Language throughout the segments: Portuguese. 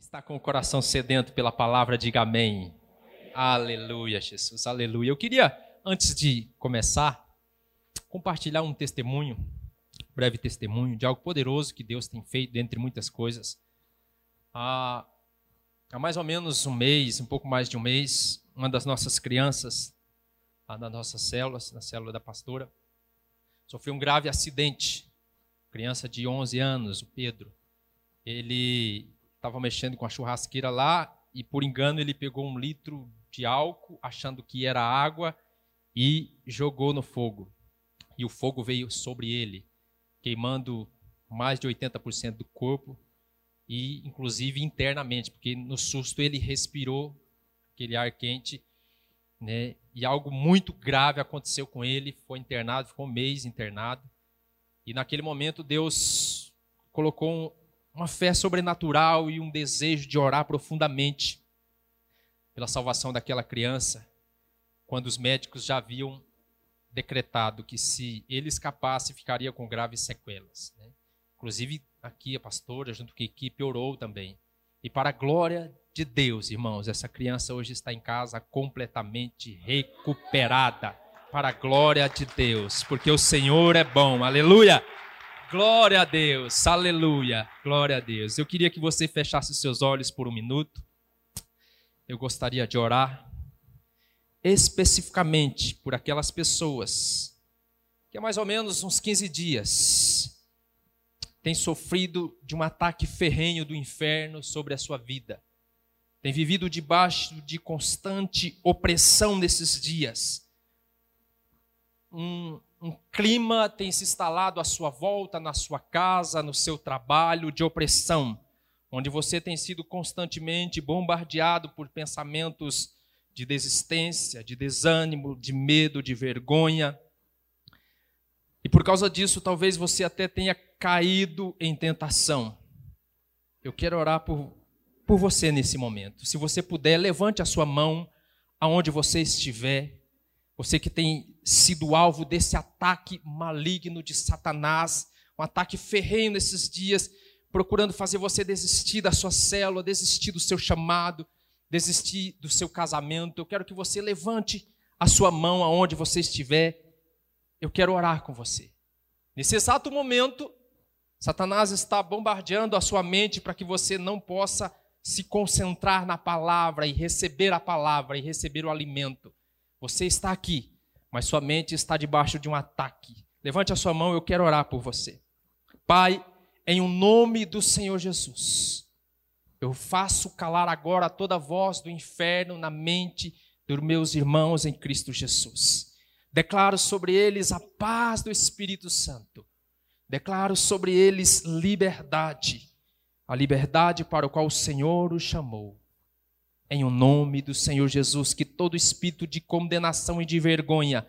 está com o coração sedento pela palavra, diga amém. Aleluia, Jesus, aleluia. Eu queria, antes de começar, compartilhar um testemunho, um breve testemunho, de algo poderoso que Deus tem feito, dentre muitas coisas. Há, há mais ou menos um mês, um pouco mais de um mês, uma das nossas crianças, nas nossas células, na célula da pastora, sofreu um grave acidente. Criança de 11 anos, o Pedro. Ele estava mexendo com a churrasqueira lá e, por engano, ele pegou um litro de álcool, achando que era água, e jogou no fogo. E o fogo veio sobre ele, queimando mais de 80% do corpo e, inclusive, internamente, porque no susto ele respirou aquele ar quente, né? E algo muito grave aconteceu com ele, foi internado, ficou um mês internado. E naquele momento Deus colocou uma fé sobrenatural e um desejo de orar profundamente pela salvação daquela criança, quando os médicos já haviam decretado que se ele escapasse, ficaria com graves sequelas. Né? Inclusive, aqui a pastora, junto com a equipe, orou também. E para a glória de Deus, irmãos, essa criança hoje está em casa completamente recuperada. Para a glória de Deus, porque o Senhor é bom. Aleluia! Glória a Deus, aleluia, glória a Deus. Eu queria que você fechasse seus olhos por um minuto. Eu gostaria de orar especificamente por aquelas pessoas que há mais ou menos uns 15 dias têm sofrido de um ataque ferrenho do inferno sobre a sua vida. Tem vivido debaixo de constante opressão nesses dias. Um, um clima tem se instalado à sua volta, na sua casa, no seu trabalho, de opressão, onde você tem sido constantemente bombardeado por pensamentos de desistência, de desânimo, de medo, de vergonha. E por causa disso, talvez você até tenha caído em tentação. Eu quero orar por, por você nesse momento. Se você puder, levante a sua mão aonde você estiver. Você que tem sido alvo desse ataque maligno de Satanás, um ataque ferrenho nesses dias, procurando fazer você desistir da sua célula, desistir do seu chamado, desistir do seu casamento. Eu quero que você levante a sua mão aonde você estiver. Eu quero orar com você. Nesse exato momento, Satanás está bombardeando a sua mente para que você não possa se concentrar na palavra e receber a palavra e receber o alimento. Você está aqui, mas sua mente está debaixo de um ataque. Levante a sua mão, eu quero orar por você. Pai, em o um nome do Senhor Jesus, eu faço calar agora toda a voz do inferno na mente dos meus irmãos em Cristo Jesus. Declaro sobre eles a paz do Espírito Santo. Declaro sobre eles liberdade, a liberdade para o qual o Senhor os chamou em o nome do Senhor Jesus, que todo espírito de condenação e de vergonha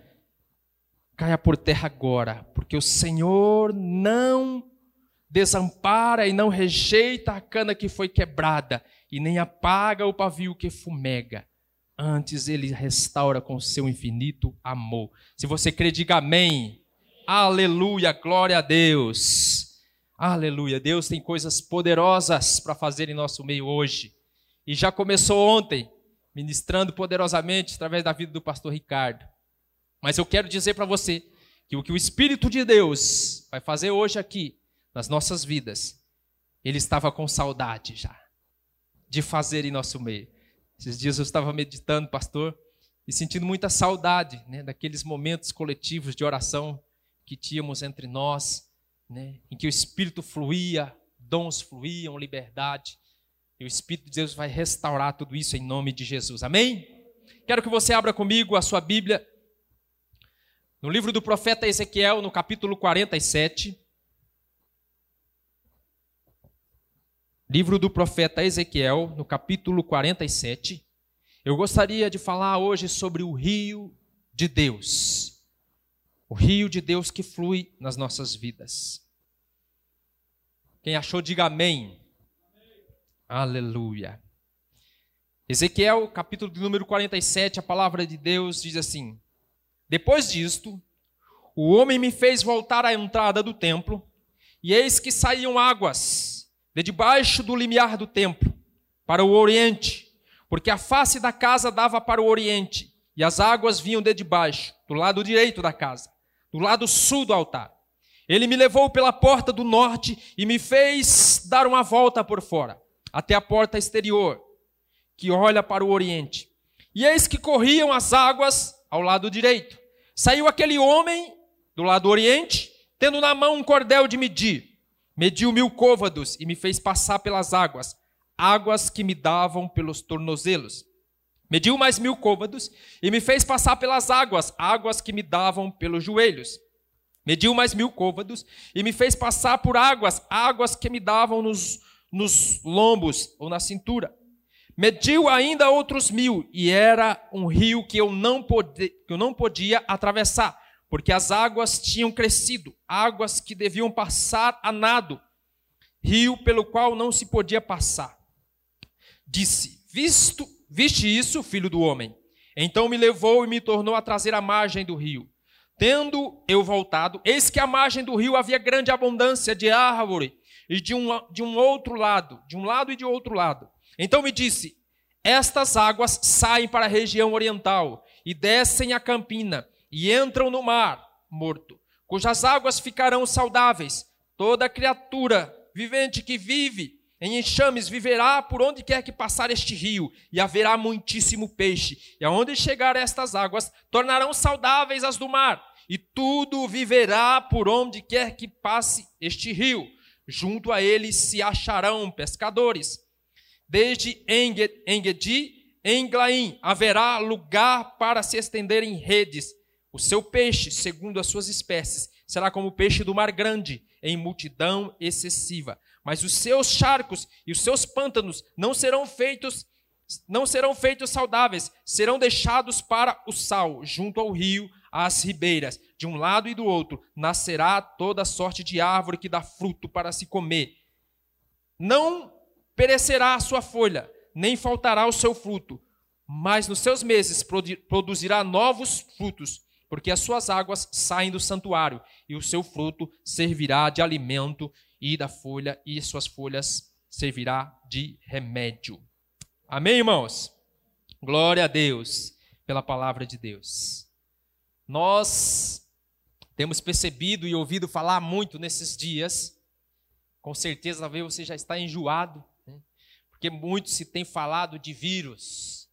caia por terra agora, porque o Senhor não desampara e não rejeita a cana que foi quebrada, e nem apaga o pavio que fumega. Antes ele restaura com seu infinito amor. Se você crê, diga amém. Aleluia, glória a Deus. Aleluia. Deus tem coisas poderosas para fazer em nosso meio hoje. E já começou ontem, ministrando poderosamente através da vida do pastor Ricardo. Mas eu quero dizer para você que o que o Espírito de Deus vai fazer hoje aqui, nas nossas vidas, ele estava com saudade já de fazer em nosso meio. Esses dias eu estava meditando, pastor, e sentindo muita saudade né, daqueles momentos coletivos de oração que tínhamos entre nós, né, em que o Espírito fluía, dons fluíam, liberdade. E o Espírito de Deus vai restaurar tudo isso em nome de Jesus. Amém? Quero que você abra comigo a sua Bíblia no livro do profeta Ezequiel, no capítulo 47. Livro do profeta Ezequiel, no capítulo 47. Eu gostaria de falar hoje sobre o rio de Deus. O rio de Deus que flui nas nossas vidas. Quem achou, diga amém. Aleluia. Ezequiel, capítulo de número 47, a palavra de Deus diz assim: Depois disto, o homem me fez voltar à entrada do templo, e eis que saíam águas de debaixo do limiar do templo, para o oriente, porque a face da casa dava para o oriente, e as águas vinham de debaixo, do lado direito da casa, do lado sul do altar. Ele me levou pela porta do norte e me fez dar uma volta por fora, até a porta exterior, que olha para o oriente. E eis que corriam as águas ao lado direito. Saiu aquele homem do lado oriente, tendo na mão um cordel de medir. Mediu mil côvados e me fez passar pelas águas, águas que me davam pelos tornozelos. Mediu mais mil côvados e me fez passar pelas águas, águas que me davam pelos joelhos. Mediu mais mil côvados e me fez passar por águas, águas que me davam nos, nos lombos ou na cintura. Mediu ainda outros mil, e era um rio que eu não, pode, que eu não podia atravessar, porque as águas tinham crescido, águas que deviam passar a nado, rio pelo qual não se podia passar. Disse: Visto, viste isso, filho do homem? Então me levou e me tornou a trazer a margem do rio. Tendo eu voltado, eis que à margem do rio havia grande abundância de árvore, e de um, de um outro lado, de um lado e de outro lado então me disse: Estas águas saem para a região oriental e descem a campina e entram no mar morto, cujas águas ficarão saudáveis. Toda criatura vivente que vive em enxames viverá por onde quer que passar este rio, e haverá muitíssimo peixe. E aonde chegar estas águas, tornarão saudáveis as do mar, e tudo viverá por onde quer que passe este rio. Junto a ele se acharão pescadores desde Engedi, Englaim, haverá lugar para se estender em redes. O seu peixe, segundo as suas espécies, será como o peixe do mar grande, em multidão excessiva. Mas os seus charcos e os seus pântanos não serão feitos não serão feitos saudáveis, serão deixados para o sal, junto ao rio, às ribeiras. De um lado e do outro nascerá toda sorte de árvore que dá fruto para se comer. Não perecerá a sua folha, nem faltará o seu fruto, mas nos seus meses produzirá novos frutos, porque as suas águas saem do santuário, e o seu fruto servirá de alimento, e da folha, e suas folhas servirá de remédio. Amém, irmãos? Glória a Deus pela palavra de Deus. Nós temos percebido e ouvido falar muito nesses dias, com certeza talvez você já está enjoado porque muito se tem falado de vírus,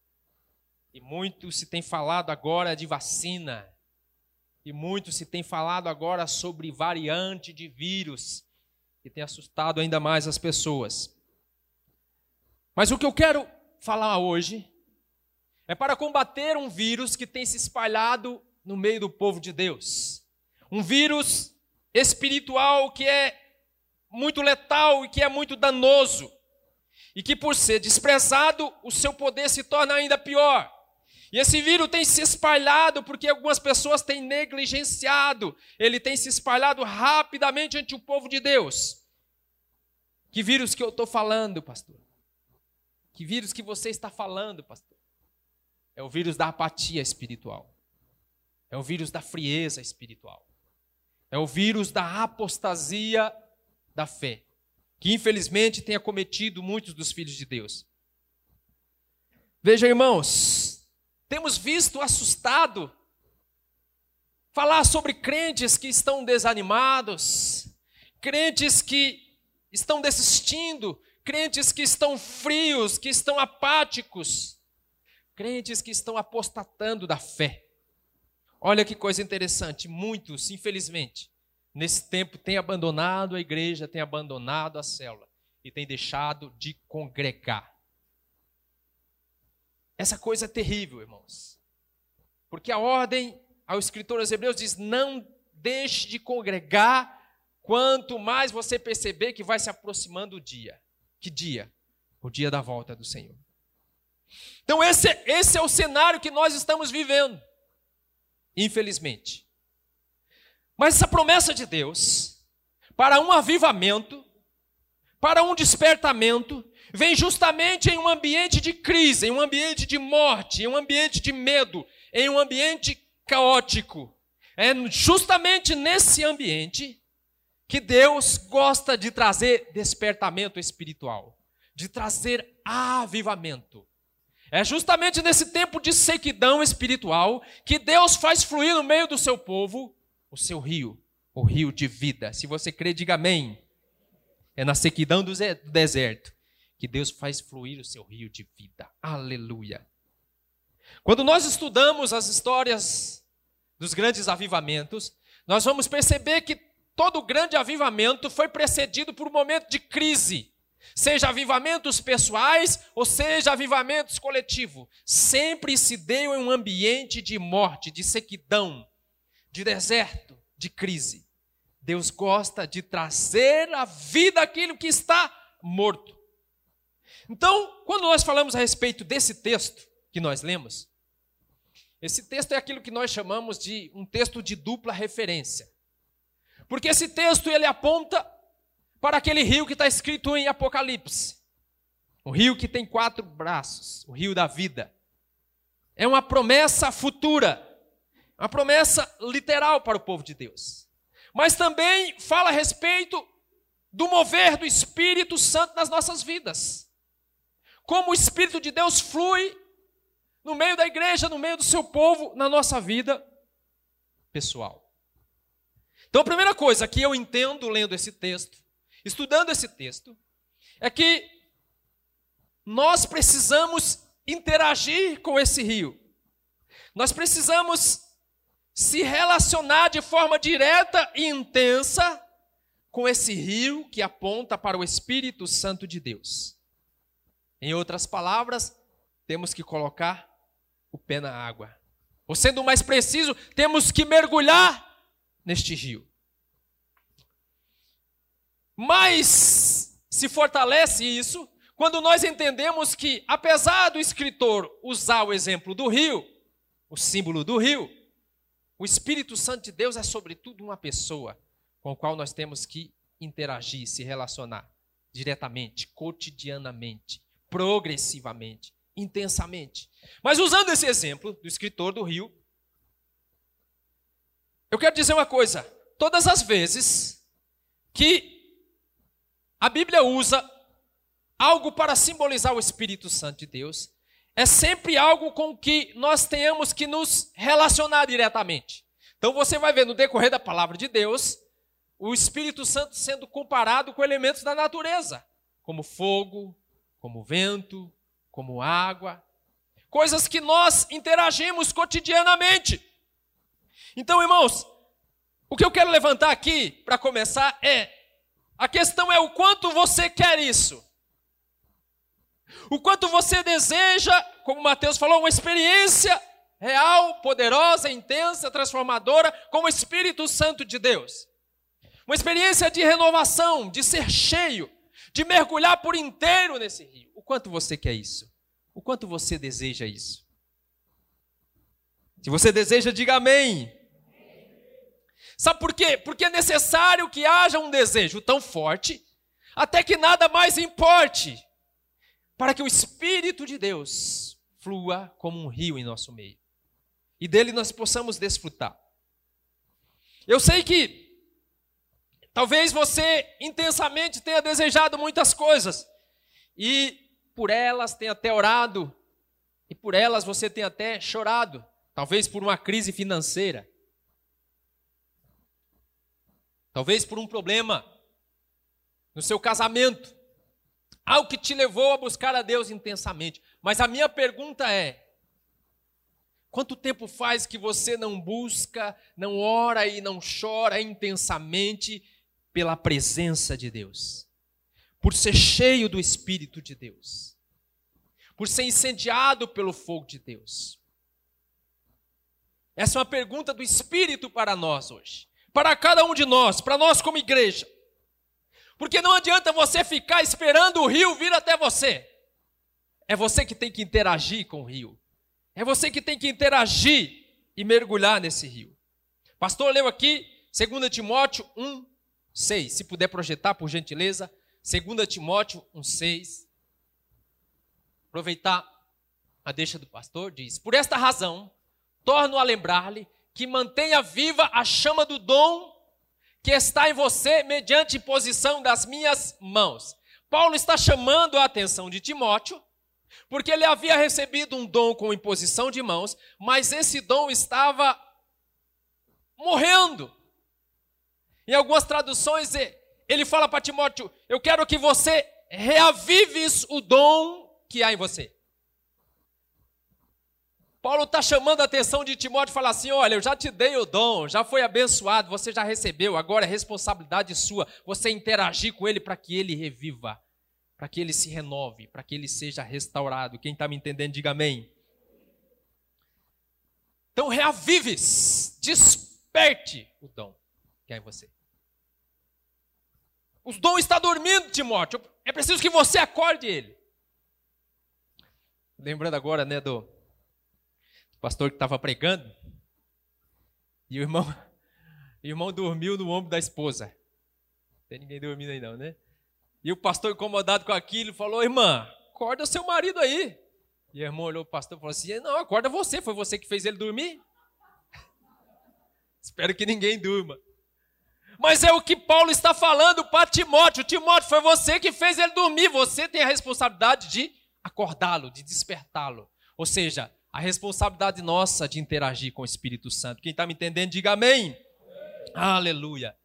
e muito se tem falado agora de vacina, e muito se tem falado agora sobre variante de vírus, que tem assustado ainda mais as pessoas. Mas o que eu quero falar hoje é para combater um vírus que tem se espalhado no meio do povo de Deus. Um vírus espiritual que é muito letal e que é muito danoso e que por ser desprezado, o seu poder se torna ainda pior. E esse vírus tem se espalhado porque algumas pessoas têm negligenciado, ele tem se espalhado rapidamente ante o povo de Deus. Que vírus que eu estou falando, pastor? Que vírus que você está falando, pastor? É o vírus da apatia espiritual. É o vírus da frieza espiritual. É o vírus da apostasia da fé que infelizmente tem acometido muitos dos filhos de Deus. Veja, irmãos, temos visto assustado falar sobre crentes que estão desanimados, crentes que estão desistindo, crentes que estão frios, que estão apáticos, crentes que estão apostatando da fé. Olha que coisa interessante, muitos, infelizmente, nesse tempo tem abandonado a igreja, tem abandonado a célula e tem deixado de congregar. Essa coisa é terrível, irmãos. Porque a ordem ao escritor aos Hebreus diz: não deixe de congregar, quanto mais você perceber que vai se aproximando o dia. Que dia? O dia da volta do Senhor. Então, esse, esse é o cenário que nós estamos vivendo, infelizmente. Mas essa promessa de Deus, para um avivamento, para um despertamento, vem justamente em um ambiente de crise, em um ambiente de morte, em um ambiente de medo, em um ambiente caótico. É justamente nesse ambiente que Deus gosta de trazer despertamento espiritual, de trazer avivamento. É justamente nesse tempo de sequidão espiritual que Deus faz fluir no meio do seu povo o seu rio, o rio de vida. Se você crê, diga amém. É na sequidão do deserto que Deus faz fluir o seu rio de vida. Aleluia. Quando nós estudamos as histórias dos grandes avivamentos, nós vamos perceber que todo grande avivamento foi precedido por um momento de crise. Seja avivamentos pessoais ou seja avivamentos coletivos, sempre se deu em um ambiente de morte, de sequidão, de deserto, de crise. Deus gosta de trazer à vida aquilo que está morto. Então, quando nós falamos a respeito desse texto que nós lemos, esse texto é aquilo que nós chamamos de um texto de dupla referência. Porque esse texto ele aponta para aquele rio que está escrito em Apocalipse. O rio que tem quatro braços, o rio da vida. É uma promessa futura, uma promessa literal para o povo de Deus. Mas também fala a respeito do mover do Espírito Santo nas nossas vidas. Como o Espírito de Deus flui no meio da igreja, no meio do seu povo, na nossa vida pessoal. Então, a primeira coisa que eu entendo lendo esse texto estudando esse texto, é que nós precisamos interagir com esse rio. Nós precisamos se relacionar de forma direta e intensa com esse rio que aponta para o Espírito Santo de Deus. Em outras palavras, temos que colocar o pé na água. Ou sendo mais preciso, temos que mergulhar neste rio. Mas se fortalece isso quando nós entendemos que, apesar do escritor usar o exemplo do rio, o símbolo do rio, o Espírito Santo de Deus é, sobretudo, uma pessoa com a qual nós temos que interagir, se relacionar diretamente, cotidianamente, progressivamente, intensamente. Mas usando esse exemplo do escritor do rio, eu quero dizer uma coisa: todas as vezes que a Bíblia usa algo para simbolizar o Espírito Santo de Deus. É sempre algo com que nós tenhamos que nos relacionar diretamente. Então você vai ver no decorrer da palavra de Deus o Espírito Santo sendo comparado com elementos da natureza, como fogo, como vento, como água, coisas que nós interagimos cotidianamente. Então, irmãos, o que eu quero levantar aqui para começar é a questão é o quanto você quer isso. O quanto você deseja, como Mateus falou, uma experiência real, poderosa, intensa, transformadora com o Espírito Santo de Deus. Uma experiência de renovação, de ser cheio, de mergulhar por inteiro nesse rio. O quanto você quer isso? O quanto você deseja isso? Se você deseja, diga amém. Sabe por quê? Porque é necessário que haja um desejo tão forte, até que nada mais importe, para que o Espírito de Deus flua como um rio em nosso meio e dele nós possamos desfrutar. Eu sei que talvez você intensamente tenha desejado muitas coisas e por elas tenha até orado e por elas você tenha até chorado, talvez por uma crise financeira Talvez por um problema no seu casamento. Algo que te levou a buscar a Deus intensamente. Mas a minha pergunta é: quanto tempo faz que você não busca, não ora e não chora intensamente pela presença de Deus? Por ser cheio do Espírito de Deus? Por ser incendiado pelo fogo de Deus? Essa é uma pergunta do Espírito para nós hoje para cada um de nós, para nós como igreja. Porque não adianta você ficar esperando o rio vir até você. É você que tem que interagir com o rio. É você que tem que interagir e mergulhar nesse rio. Pastor leu aqui 2 Timóteo 1, 6. Se puder projetar, por gentileza. 2 Timóteo 1, 6. Aproveitar a deixa do pastor, diz: Por esta razão, torno a lembrar-lhe que mantenha viva a chama do dom que está em você mediante imposição das minhas mãos. Paulo está chamando a atenção de Timóteo, porque ele havia recebido um dom com imposição de mãos, mas esse dom estava morrendo. Em algumas traduções, ele fala para Timóteo: Eu quero que você reavives o dom que há em você. Paulo está chamando a atenção de Timóteo e fala assim: olha, eu já te dei o dom, já foi abençoado, você já recebeu, agora é responsabilidade sua você interagir com ele para que ele reviva, para que ele se renove, para que ele seja restaurado. Quem está me entendendo, diga amém. Então, reavives, desperte o dom que há em você. O dom está dormindo, Timóteo. É preciso que você acorde ele. Lembrando agora, né, do pastor que estava pregando, e o irmão, o irmão dormiu no ombro da esposa. Não tem ninguém dormindo aí não, né? E o pastor, incomodado com aquilo, falou: Irmã, acorda seu marido aí. E o irmão olhou o pastor e falou assim: Não, acorda você, foi você que fez ele dormir. Espero que ninguém durma. Mas é o que Paulo está falando para Timóteo. Timóteo, foi você que fez ele dormir. Você tem a responsabilidade de acordá-lo, de despertá-lo. Ou seja, a responsabilidade nossa de interagir com o Espírito Santo. Quem está me entendendo, diga amém. Aleluia.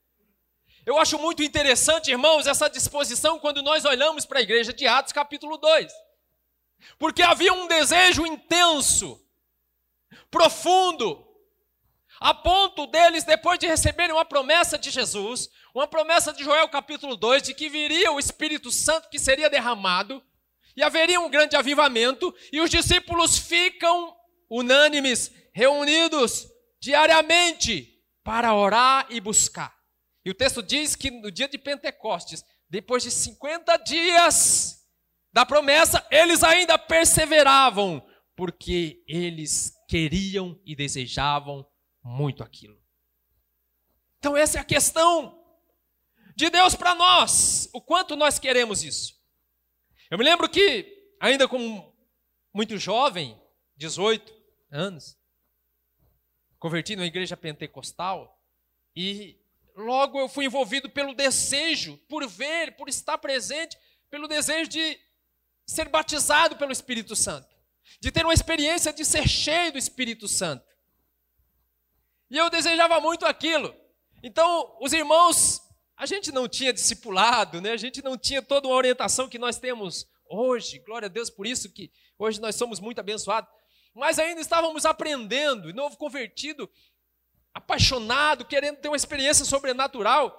Eu acho muito interessante, irmãos, essa disposição quando nós olhamos para a igreja de Atos, capítulo 2. Porque havia um desejo intenso, profundo, a ponto deles, depois de receberem uma promessa de Jesus, uma promessa de Joel capítulo 2, de que viria o Espírito Santo que seria derramado, e haveria um grande avivamento, e os discípulos ficam unânimes, reunidos diariamente para orar e buscar. E o texto diz que no dia de Pentecostes, depois de 50 dias da promessa, eles ainda perseveravam, porque eles queriam e desejavam muito aquilo. Então, essa é a questão de Deus para nós, o quanto nós queremos isso. Eu me lembro que, ainda como muito jovem, 18 anos, converti na igreja pentecostal e logo eu fui envolvido pelo desejo, por ver, por estar presente, pelo desejo de ser batizado pelo Espírito Santo, de ter uma experiência de ser cheio do Espírito Santo. E eu desejava muito aquilo. Então, os irmãos a gente não tinha discipulado, né? a gente não tinha toda uma orientação que nós temos hoje. Glória a Deus por isso que hoje nós somos muito abençoados. Mas ainda estávamos aprendendo, e novo convertido, apaixonado, querendo ter uma experiência sobrenatural.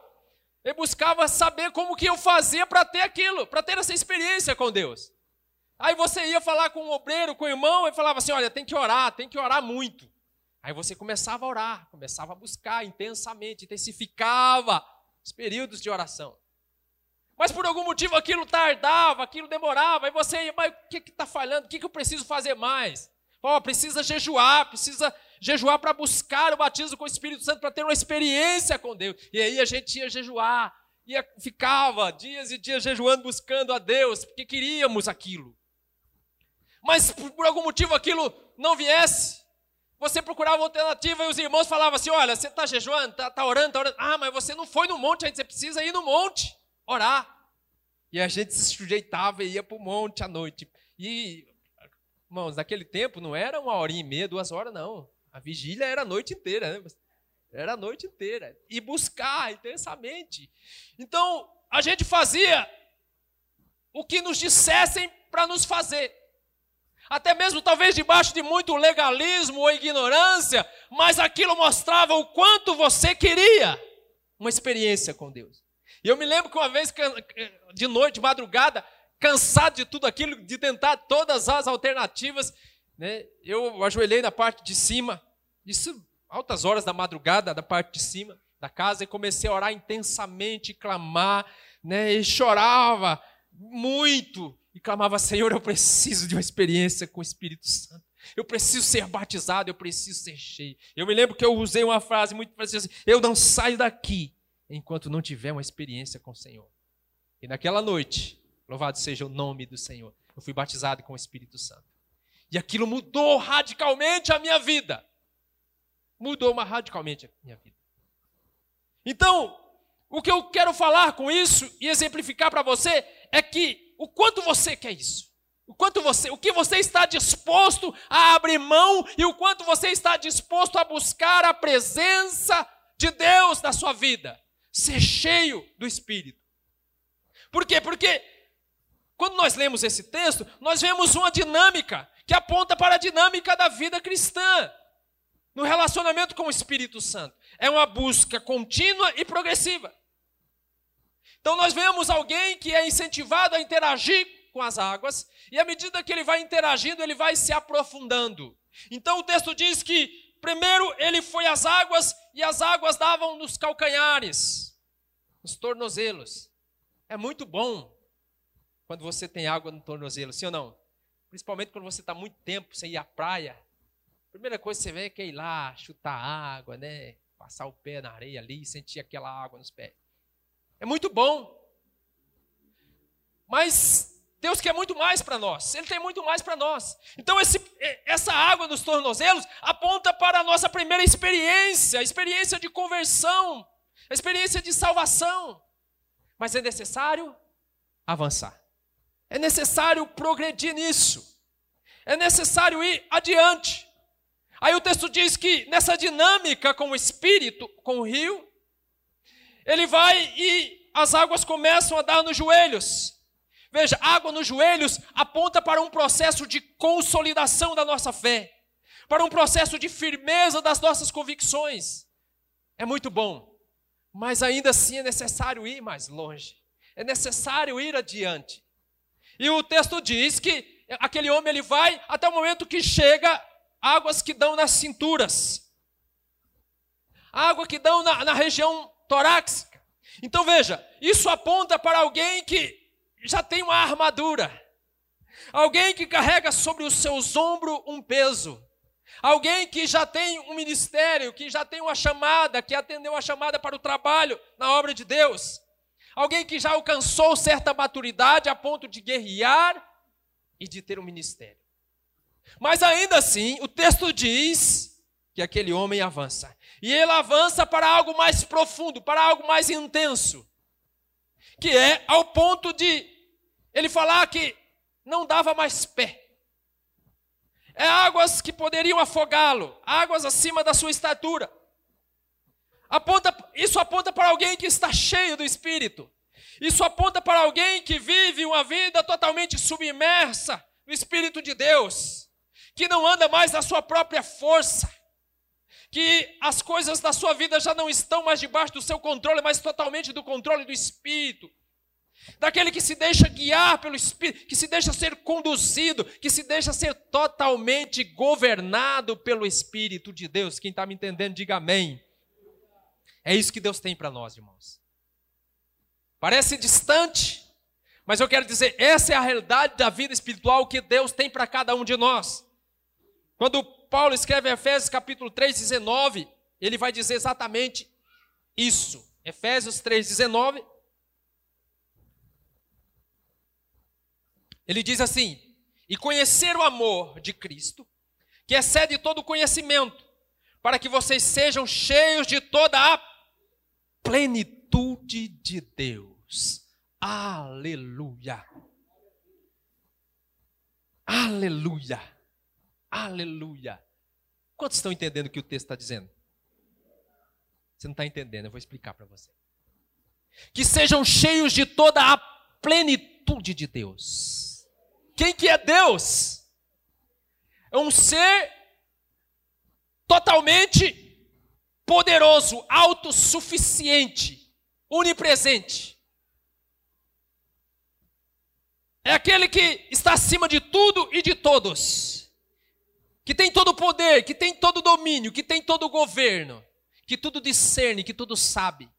Eu buscava saber como que eu fazia para ter aquilo, para ter essa experiência com Deus. Aí você ia falar com o um obreiro, com o irmão, e falava assim: olha, tem que orar, tem que orar muito. Aí você começava a orar, começava a buscar intensamente, intensificava os períodos de oração. Mas por algum motivo aquilo tardava, aquilo demorava, e você mas o que está falhando? O que, que eu preciso fazer mais? Oh, precisa jejuar, precisa jejuar para buscar o batismo com o Espírito Santo, para ter uma experiência com Deus. E aí a gente ia jejuar, ia, ficava dias e dias jejuando, buscando a Deus, porque queríamos aquilo. Mas por algum motivo aquilo não viesse, você procurava alternativa e os irmãos falavam assim: olha, você está jejuando, está tá orando, está orando. Ah, mas você não foi no monte ainda, você precisa ir no monte, orar. E a gente se sujeitava e ia para o monte à noite. E, irmãos, naquele tempo não era uma horinha e meia, duas horas, não. A vigília era a noite inteira, né? Era a noite inteira. E buscar intensamente. Então, a gente fazia o que nos dissessem para nos fazer até mesmo talvez debaixo de muito legalismo ou ignorância, mas aquilo mostrava o quanto você queria uma experiência com Deus. E eu me lembro que uma vez, de noite, madrugada, cansado de tudo aquilo, de tentar todas as alternativas, né, eu ajoelhei na parte de cima, isso altas horas da madrugada, da parte de cima da casa, e comecei a orar intensamente, clamar, né, e chorava muito, e clamava: Senhor, eu preciso de uma experiência com o Espírito Santo. Eu preciso ser batizado, eu preciso ser cheio. Eu me lembro que eu usei uma frase muito precisa: Eu não saio daqui enquanto não tiver uma experiência com o Senhor. E naquela noite, louvado seja o nome do Senhor, eu fui batizado com o Espírito Santo. E aquilo mudou radicalmente a minha vida. Mudou radicalmente a minha vida. Então, o que eu quero falar com isso e exemplificar para você é que o quanto você quer isso. O quanto você, o que você está disposto a abrir mão e o quanto você está disposto a buscar a presença de Deus na sua vida. Ser cheio do Espírito. Por quê? Porque quando nós lemos esse texto, nós vemos uma dinâmica que aponta para a dinâmica da vida cristã no relacionamento com o Espírito Santo. É uma busca contínua e progressiva. Então nós vemos alguém que é incentivado a interagir com as águas, e à medida que ele vai interagindo, ele vai se aprofundando. Então o texto diz que primeiro ele foi às águas e as águas davam nos calcanhares, nos tornozelos. É muito bom quando você tem água no tornozelo, sim ou não? Principalmente quando você está muito tempo sem ir à praia. A primeira coisa que você vê é que é ir lá, chutar água, né? Passar o pé na areia ali e sentir aquela água nos pés. É muito bom. Mas Deus quer muito mais para nós. Ele tem muito mais para nós. Então, esse, essa água nos tornozelos aponta para a nossa primeira experiência, a experiência de conversão, a experiência de salvação. Mas é necessário avançar. É necessário progredir nisso. É necessário ir adiante. Aí o texto diz que nessa dinâmica com o Espírito, com o rio, ele vai e as águas começam a dar nos joelhos. Veja, água nos joelhos aponta para um processo de consolidação da nossa fé, para um processo de firmeza das nossas convicções. É muito bom, mas ainda assim é necessário ir mais longe, é necessário ir adiante. E o texto diz que aquele homem ele vai até o momento que chega águas que dão nas cinturas, água que dão na, na região torácica. Então veja, isso aponta para alguém que já tem uma armadura. Alguém que carrega sobre os seus ombros um peso. Alguém que já tem um ministério, que já tem uma chamada, que atendeu a chamada para o trabalho na obra de Deus. Alguém que já alcançou certa maturidade a ponto de guerrear e de ter um ministério. Mas ainda assim, o texto diz que aquele homem avança. E ele avança para algo mais profundo, para algo mais intenso. Que é ao ponto de ele falar que não dava mais pé. É águas que poderiam afogá-lo, águas acima da sua estatura. Aponta, isso aponta para alguém que está cheio do Espírito. Isso aponta para alguém que vive uma vida totalmente submersa no Espírito de Deus, que não anda mais na sua própria força, que as coisas da sua vida já não estão mais debaixo do seu controle, mas totalmente do controle do Espírito daquele que se deixa guiar pelo Espírito, que se deixa ser conduzido, que se deixa ser totalmente governado pelo Espírito de Deus. Quem está me entendendo, diga amém. É isso que Deus tem para nós, irmãos. Parece distante, mas eu quero dizer, essa é a realidade da vida espiritual que Deus tem para cada um de nós. Quando Paulo escreve em Efésios capítulo 3, 19, ele vai dizer exatamente isso. Efésios 3, 19. Ele diz assim: e conhecer o amor de Cristo, que excede todo conhecimento, para que vocês sejam cheios de toda a plenitude de Deus. Aleluia. Aleluia. Aleluia. Quantos estão entendendo o que o texto está dizendo? Você não está entendendo, eu vou explicar para você. Que sejam cheios de toda a plenitude de Deus. Quem que é Deus? É um ser totalmente poderoso, autossuficiente, onipresente. É aquele que está acima de tudo e de todos. Que tem todo o poder, que tem todo o domínio, que tem todo o governo, que tudo discerne, que tudo sabe.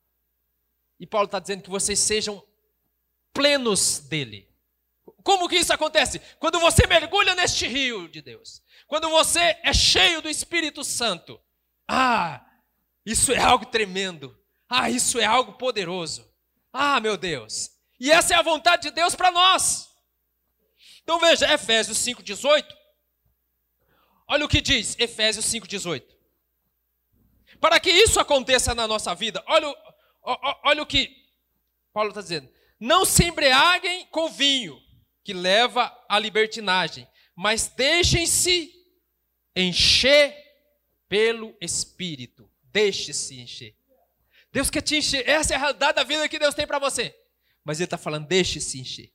E Paulo está dizendo que vocês sejam plenos dele. Como que isso acontece? Quando você mergulha neste rio de Deus. Quando você é cheio do Espírito Santo. Ah, isso é algo tremendo. Ah, isso é algo poderoso. Ah, meu Deus. E essa é a vontade de Deus para nós. Então veja, Efésios 5,18. Olha o que diz Efésios 5,18. Para que isso aconteça na nossa vida, olha, olha o que Paulo está dizendo. Não se embriaguem com vinho, que leva à libertinagem, mas deixem-se encher pelo Espírito. Deixe-se encher. Deus quer te encher. Essa é a realidade da vida que Deus tem para você. Mas Ele está falando, deixe-se encher.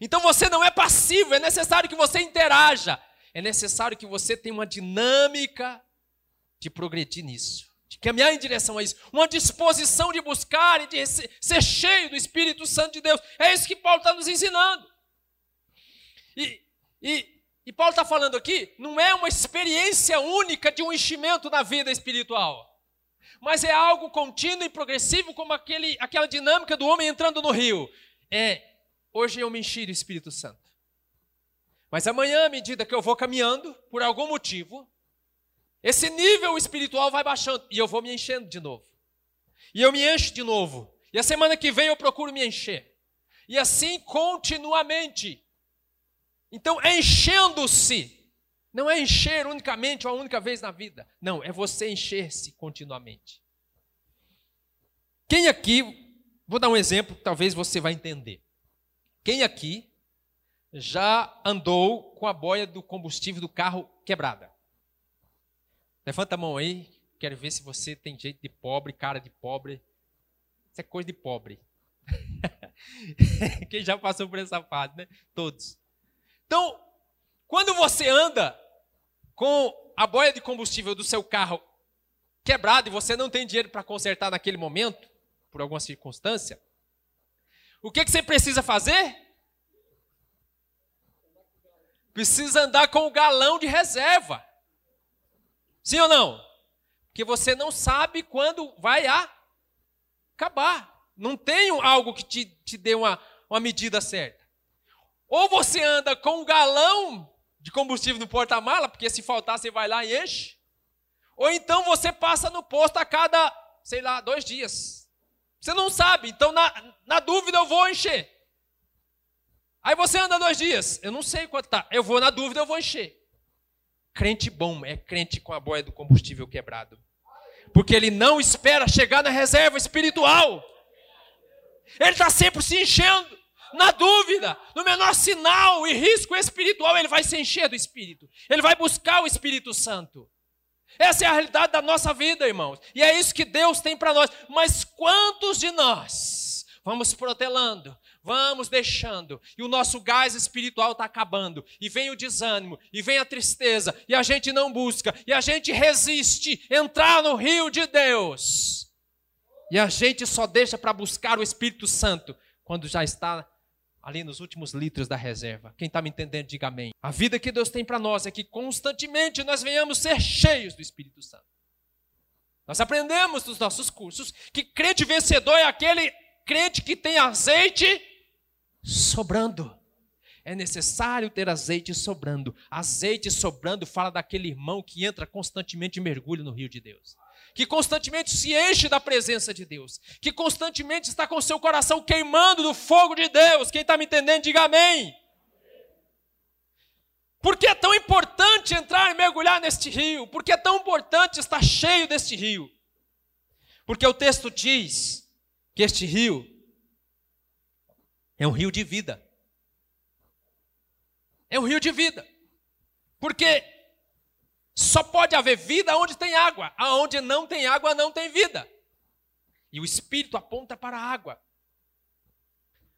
Então você não é passivo, é necessário que você interaja. É necessário que você tenha uma dinâmica de progredir nisso de caminhar em direção a isso, uma disposição de buscar e de ser cheio do Espírito Santo de Deus. É isso que Paulo está nos ensinando. E, e, e Paulo está falando aqui, não é uma experiência única de um enchimento na vida espiritual, mas é algo contínuo e progressivo, como aquele, aquela dinâmica do homem entrando no rio. É, hoje eu me enchi do Espírito Santo. Mas amanhã, à medida que eu vou caminhando, por algum motivo, esse nível espiritual vai baixando e eu vou me enchendo de novo. E eu me encho de novo. E a semana que vem eu procuro me encher. E assim continuamente. Então, enchendo-se. Não é encher unicamente uma única vez na vida. Não, é você encher-se continuamente. Quem aqui, vou dar um exemplo talvez você vai entender. Quem aqui já andou com a boia do combustível do carro quebrada? Levanta a mão aí. Quero ver se você tem jeito de pobre, cara de pobre. Isso é coisa de pobre. Quem já passou por essa fase, né? Todos. Então, quando você anda com a boia de combustível do seu carro quebrada e você não tem dinheiro para consertar naquele momento, por alguma circunstância, o que, que você precisa fazer? Precisa andar com o galão de reserva. Sim ou não? Porque você não sabe quando vai acabar. Não tem algo que te, te dê uma, uma medida certa. Ou você anda com um galão de combustível no porta-mala, porque se faltar você vai lá e enche. Ou então você passa no posto a cada, sei lá, dois dias. Você não sabe, então na, na dúvida eu vou encher. Aí você anda dois dias, eu não sei quanto tá, eu vou na dúvida, eu vou encher. Crente bom é crente com a boia do combustível quebrado. Porque ele não espera chegar na reserva espiritual. Ele está sempre se enchendo. Na dúvida, no menor sinal e risco espiritual, ele vai se encher do Espírito. Ele vai buscar o Espírito Santo. Essa é a realidade da nossa vida, irmãos. E é isso que Deus tem para nós. Mas quantos de nós vamos protelando, vamos deixando, e o nosso gás espiritual está acabando, e vem o desânimo, e vem a tristeza, e a gente não busca, e a gente resiste entrar no rio de Deus. E a gente só deixa para buscar o Espírito Santo quando já está ali nos últimos litros da reserva. Quem está me entendendo, diga amém. A vida que Deus tem para nós é que constantemente nós venhamos ser cheios do Espírito Santo. Nós aprendemos nos nossos cursos que crente vencedor é aquele crente que tem azeite sobrando. É necessário ter azeite sobrando. Azeite sobrando fala daquele irmão que entra constantemente e mergulha no rio de Deus. Que constantemente se enche da presença de Deus. Que constantemente está com seu coração queimando do fogo de Deus. Quem está me entendendo, diga amém. Por que é tão importante entrar e mergulhar neste rio? Por que é tão importante estar cheio deste rio? Porque o texto diz que este rio é um rio de vida. É um rio de vida. Porque só pode haver vida onde tem água. Aonde não tem água, não tem vida. E o Espírito aponta para a água.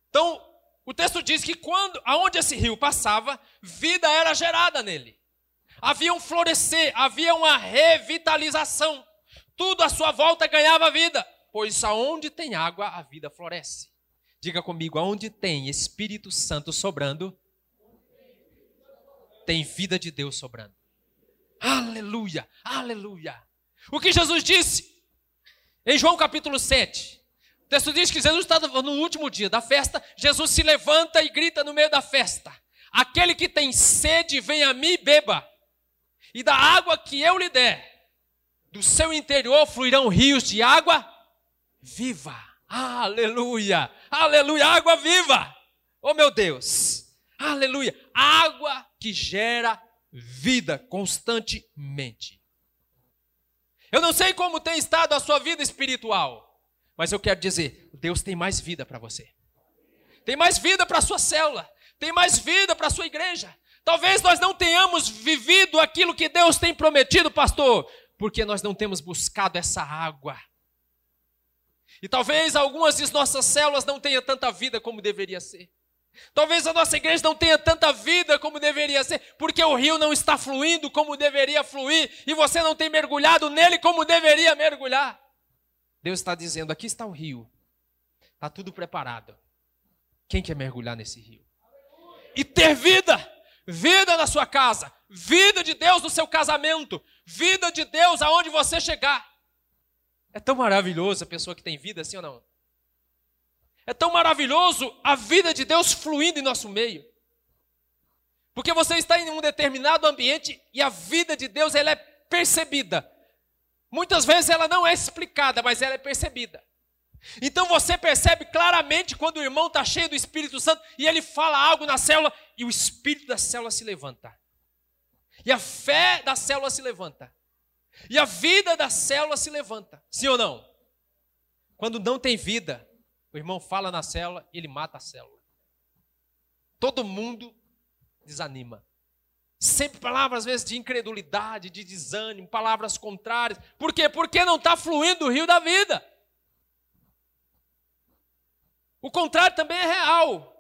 Então, o texto diz que quando, aonde esse rio passava, vida era gerada nele. Havia um florescer, havia uma revitalização. Tudo à sua volta ganhava vida, pois aonde tem água, a vida floresce. Diga comigo, aonde tem Espírito Santo sobrando, tem vida de Deus sobrando. Aleluia, aleluia. O que Jesus disse em João capítulo 7. O texto diz que Jesus estava no último dia da festa, Jesus se levanta e grita no meio da festa: Aquele que tem sede, vem a mim e beba. E da água que eu lhe der, do seu interior fluirão rios de água viva. Aleluia! Aleluia! Água viva! Oh meu Deus! Aleluia! Água que gera vida constantemente. Eu não sei como tem estado a sua vida espiritual, Mas eu quero dizer, Deus tem mais vida para você. Tem mais vida para a sua célula. Tem mais vida para a sua igreja. Talvez nós não tenhamos vivido aquilo que Deus tem prometido, pastor, porque nós não temos buscado essa água. E talvez algumas de nossas células não tenham tanta vida como deveria ser. Talvez a nossa igreja não tenha tanta vida como deveria ser, porque o rio não está fluindo como deveria fluir, e você não tem mergulhado nele como deveria mergulhar. Deus está dizendo: aqui está o rio, está tudo preparado. Quem quer mergulhar nesse rio? E ter vida, vida na sua casa, vida de Deus no seu casamento, vida de Deus aonde você chegar. É tão maravilhoso a pessoa que tem vida, assim ou não? É tão maravilhoso a vida de Deus fluindo em nosso meio. Porque você está em um determinado ambiente e a vida de Deus ela é percebida. Muitas vezes ela não é explicada, mas ela é percebida. Então você percebe claramente quando o irmão está cheio do Espírito Santo e ele fala algo na célula e o espírito da célula se levanta. E a fé da célula se levanta. E a vida da célula se levanta. Sim ou não? Quando não tem vida, o irmão fala na célula, ele mata a célula. Todo mundo desanima. Sempre palavras, às vezes, de incredulidade, de desânimo, palavras contrárias. Por quê? Porque não está fluindo o rio da vida. O contrário também é real.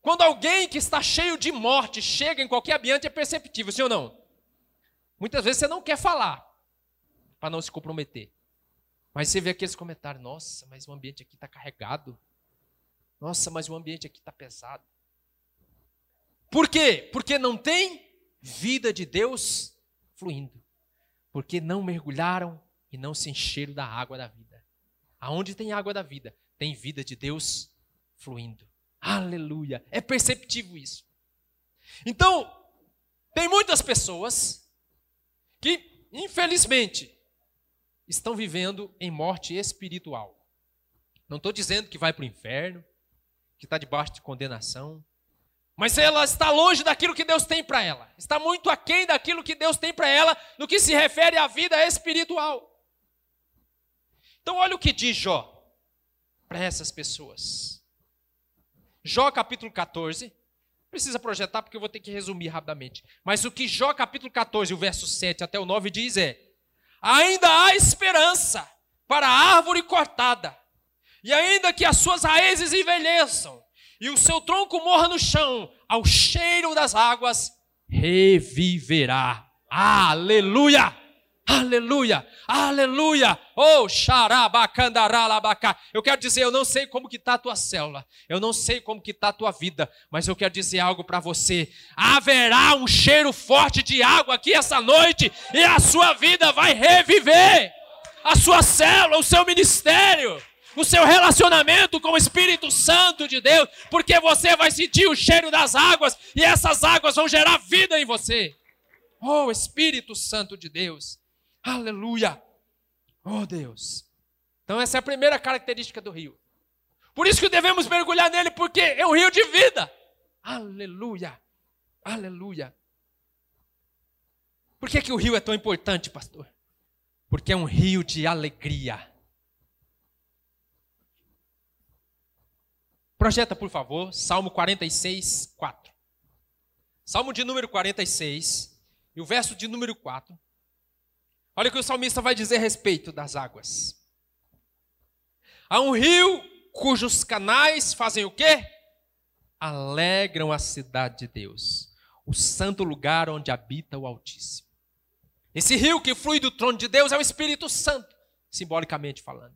Quando alguém que está cheio de morte chega em qualquer ambiente, é perceptível, sim ou não? Muitas vezes você não quer falar, para não se comprometer. Mas você vê aqueles comentários: nossa, mas o ambiente aqui está carregado. Nossa, mas o ambiente aqui está pesado. Por quê? Porque não tem vida de Deus fluindo. Porque não mergulharam e não se encheram da água da vida. Aonde tem água da vida, tem vida de Deus fluindo. Aleluia! É perceptível isso. Então, tem muitas pessoas que, infelizmente, estão vivendo em morte espiritual. Não estou dizendo que vai para o inferno, que está debaixo de condenação, mas ela está longe daquilo que Deus tem para ela. Está muito aquém daquilo que Deus tem para ela no que se refere à vida espiritual. Então, olha o que diz Jó para essas pessoas. Jó capítulo 14. Precisa projetar porque eu vou ter que resumir rapidamente. Mas o que Jó capítulo 14, o verso 7 até o 9 diz é: ainda há esperança para a árvore cortada, e ainda que as suas raízes envelheçam, e o seu tronco morra no chão, ao cheiro das águas, reviverá. Aleluia! Aleluia! Aleluia! Oh, xarabacandaralabacá. Eu quero dizer, eu não sei como que está a tua célula, eu não sei como que está a tua vida, mas eu quero dizer algo para você. Haverá um cheiro forte de água aqui essa noite e a sua vida vai reviver. A sua célula, o seu ministério, o seu relacionamento com o Espírito Santo de Deus, porque você vai sentir o cheiro das águas e essas águas vão gerar vida em você. Oh, Espírito Santo de Deus. Aleluia! Oh Deus! Então, essa é a primeira característica do rio. Por isso que devemos mergulhar nele, porque é um rio de vida. Aleluia! Aleluia! Por que, que o rio é tão importante, pastor? Porque é um rio de alegria. Projeta, por favor, Salmo 46, 4. Salmo de número 46, e o verso de número 4. Olha o que o salmista vai dizer a respeito das águas. Há um rio cujos canais fazem o quê? Alegram a cidade de Deus, o santo lugar onde habita o Altíssimo. Esse rio que flui do trono de Deus é o Espírito Santo, simbolicamente falando.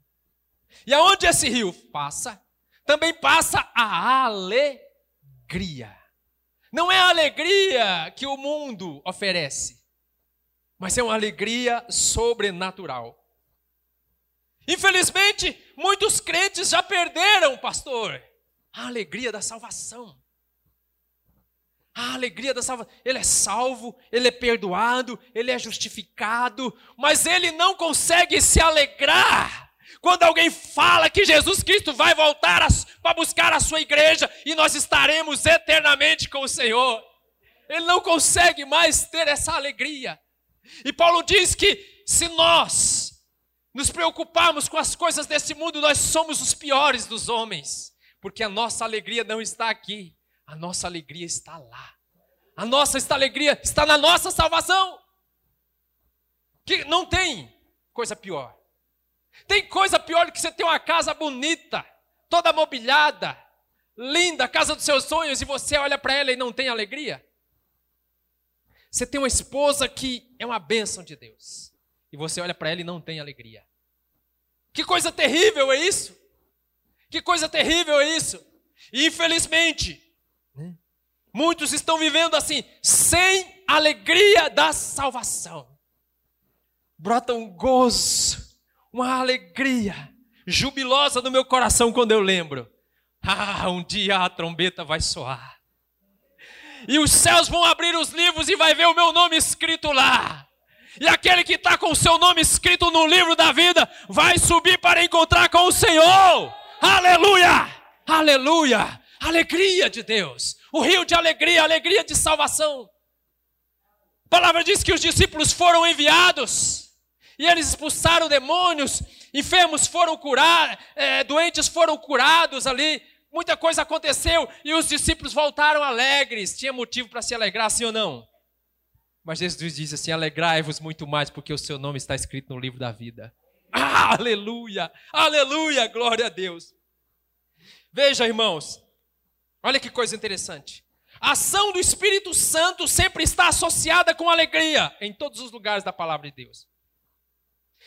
E aonde esse rio passa, também passa a alegria. Não é a alegria que o mundo oferece mas é uma alegria sobrenatural. Infelizmente, muitos crentes já perderam, pastor, a alegria da salvação. A alegria da salvação. Ele é salvo, ele é perdoado, ele é justificado, mas ele não consegue se alegrar quando alguém fala que Jesus Cristo vai voltar para buscar a sua igreja e nós estaremos eternamente com o Senhor. Ele não consegue mais ter essa alegria. E Paulo diz que se nós nos preocuparmos com as coisas desse mundo, nós somos os piores dos homens, porque a nossa alegria não está aqui, a nossa alegria está lá. A nossa alegria está na nossa salvação. Que não tem coisa pior. Tem coisa pior do que você ter uma casa bonita, toda mobiliada, linda, casa dos seus sonhos, e você olha para ela e não tem alegria? Você tem uma esposa que é uma bênção de Deus, e você olha para ela e não tem alegria. Que coisa terrível é isso? Que coisa terrível é isso? E infelizmente, né, muitos estão vivendo assim, sem alegria da salvação. Brota um gozo, uma alegria jubilosa no meu coração quando eu lembro. Ah, um dia a trombeta vai soar. E os céus vão abrir os livros e vai ver o meu nome escrito lá. E aquele que está com o seu nome escrito no livro da vida vai subir para encontrar com o Senhor. Aleluia! Aleluia! Alegria de Deus. O rio de alegria, alegria de salvação. A palavra diz que os discípulos foram enviados e eles expulsaram demônios, enfermos foram curados, é, doentes foram curados ali, muita coisa aconteceu e os discípulos voltaram alegres. Tinha motivo para se alegrar, sim ou não? Mas Jesus diz assim: alegrai-vos muito mais, porque o seu nome está escrito no livro da vida. Ah, aleluia! Aleluia! Glória a Deus! Veja, irmãos, olha que coisa interessante. A ação do Espírito Santo sempre está associada com alegria em todos os lugares da palavra de Deus.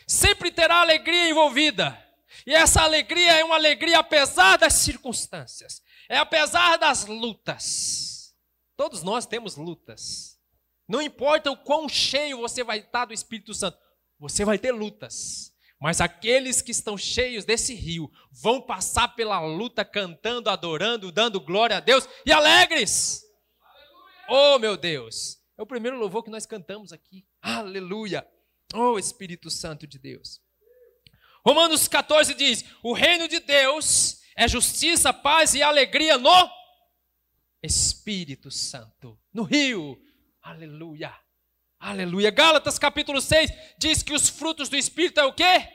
Sempre terá alegria envolvida. E essa alegria é uma alegria apesar das circunstâncias, é apesar das lutas. Todos nós temos lutas. Não importa o quão cheio você vai estar do Espírito Santo, você vai ter lutas. Mas aqueles que estão cheios desse rio vão passar pela luta cantando, adorando, dando glória a Deus e alegres. Aleluia. Oh, meu Deus! É o primeiro louvor que nós cantamos aqui. Aleluia! Oh, Espírito Santo de Deus. Romanos 14 diz: O reino de Deus é justiça, paz e alegria no Espírito Santo, no rio Aleluia. Aleluia. Gálatas capítulo 6 diz que os frutos do Espírito é o quê?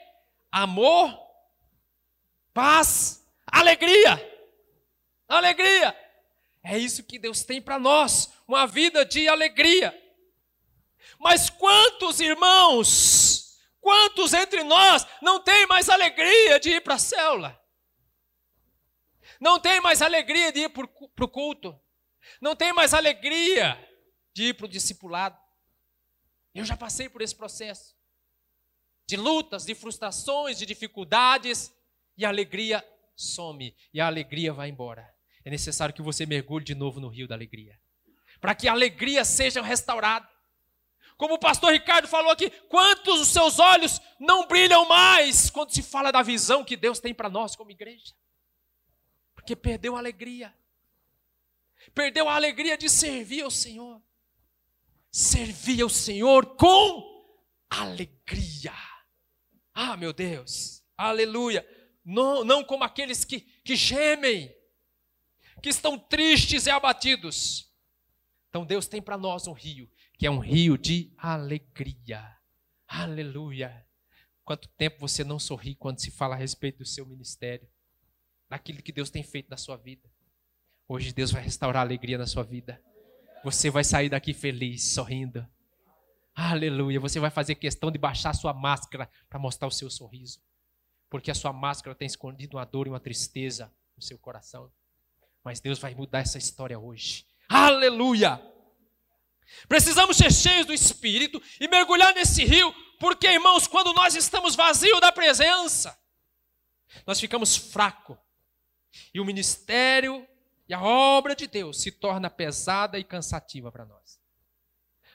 Amor, paz, alegria. Alegria. É isso que Deus tem para nós, uma vida de alegria. Mas quantos irmãos, quantos entre nós não tem mais alegria de ir para a célula? Não tem mais alegria de ir para o culto? Não tem mais alegria de ir para o discipulado. Eu já passei por esse processo de lutas, de frustrações, de dificuldades, e a alegria some, e a alegria vai embora. É necessário que você mergulhe de novo no rio da alegria, para que a alegria seja restaurada. Como o pastor Ricardo falou aqui, quantos os seus olhos não brilham mais quando se fala da visão que Deus tem para nós como igreja? Porque perdeu a alegria. Perdeu a alegria de servir ao Senhor servia o Senhor com alegria. Ah, meu Deus, aleluia. Não, não como aqueles que, que gemem, que estão tristes e abatidos. Então Deus tem para nós um rio, que é um rio de alegria. Aleluia. Quanto tempo você não sorri quando se fala a respeito do seu ministério, daquilo que Deus tem feito na sua vida? Hoje Deus vai restaurar a alegria na sua vida. Você vai sair daqui feliz, sorrindo. Aleluia. Você vai fazer questão de baixar a sua máscara para mostrar o seu sorriso. Porque a sua máscara tem escondido uma dor e uma tristeza no seu coração. Mas Deus vai mudar essa história hoje. Aleluia! Precisamos ser cheios do Espírito e mergulhar nesse rio, porque, irmãos, quando nós estamos vazios da presença, nós ficamos fracos. E o ministério e a obra de Deus se torna pesada e cansativa para nós.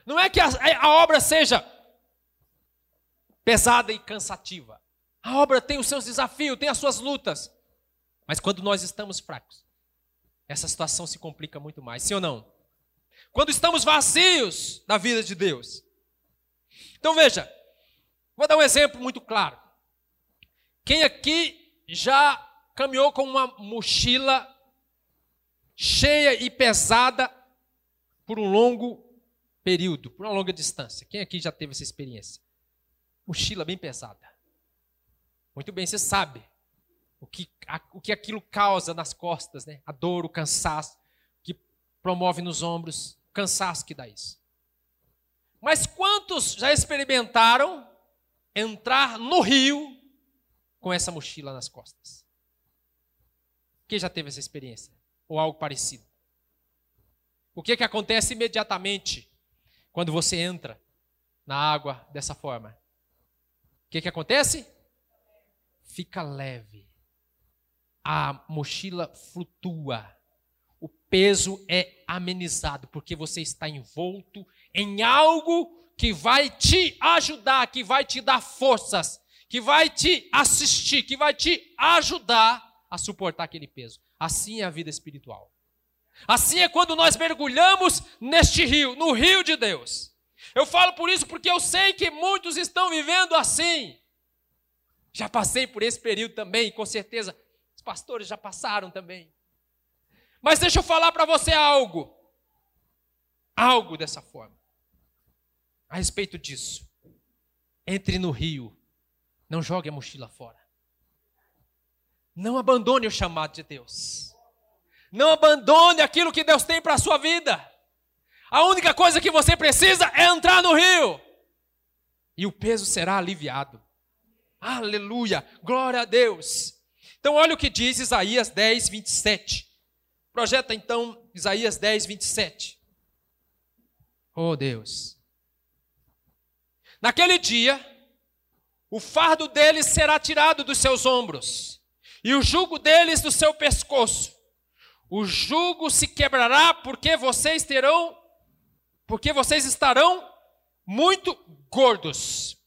Não é que a, a, obra seja pesada e cansativa. A obra tem os seus desafios, tem as suas lutas. Mas quando nós estamos fracos, essa situação se complica muito mais, sim ou não? Quando estamos vazios da vida de Deus. Então veja, vou dar um exemplo muito claro. Quem aqui já caminhou com uma mochila cheia e pesada por um longo período, por uma longa distância. Quem aqui já teve essa experiência? Mochila bem pesada. Muito bem, você sabe o que, a, o que aquilo causa nas costas, né? A dor, o cansaço que promove nos ombros, cansaço que dá isso. Mas quantos já experimentaram entrar no rio com essa mochila nas costas? Quem já teve essa experiência? Ou algo parecido? O que, que acontece imediatamente quando você entra na água dessa forma? O que, que acontece? Fica leve. A mochila flutua. Peso é amenizado, porque você está envolto em algo que vai te ajudar, que vai te dar forças, que vai te assistir, que vai te ajudar a suportar aquele peso. Assim é a vida espiritual. Assim é quando nós mergulhamos neste rio, no rio de Deus. Eu falo por isso porque eu sei que muitos estão vivendo assim. Já passei por esse período também, com certeza os pastores já passaram também. Mas deixa eu falar para você algo. Algo dessa forma. A respeito disso. Entre no rio. Não jogue a mochila fora. Não abandone o chamado de Deus. Não abandone aquilo que Deus tem para a sua vida. A única coisa que você precisa é entrar no rio. E o peso será aliviado. Aleluia! Glória a Deus. Então, olha o que diz Isaías 10, 27. Projeta então Isaías 10, 27. Oh Deus. Naquele dia, o fardo deles será tirado dos seus ombros, e o jugo deles do seu pescoço. O jugo se quebrará porque vocês terão, porque vocês estarão muito gordos.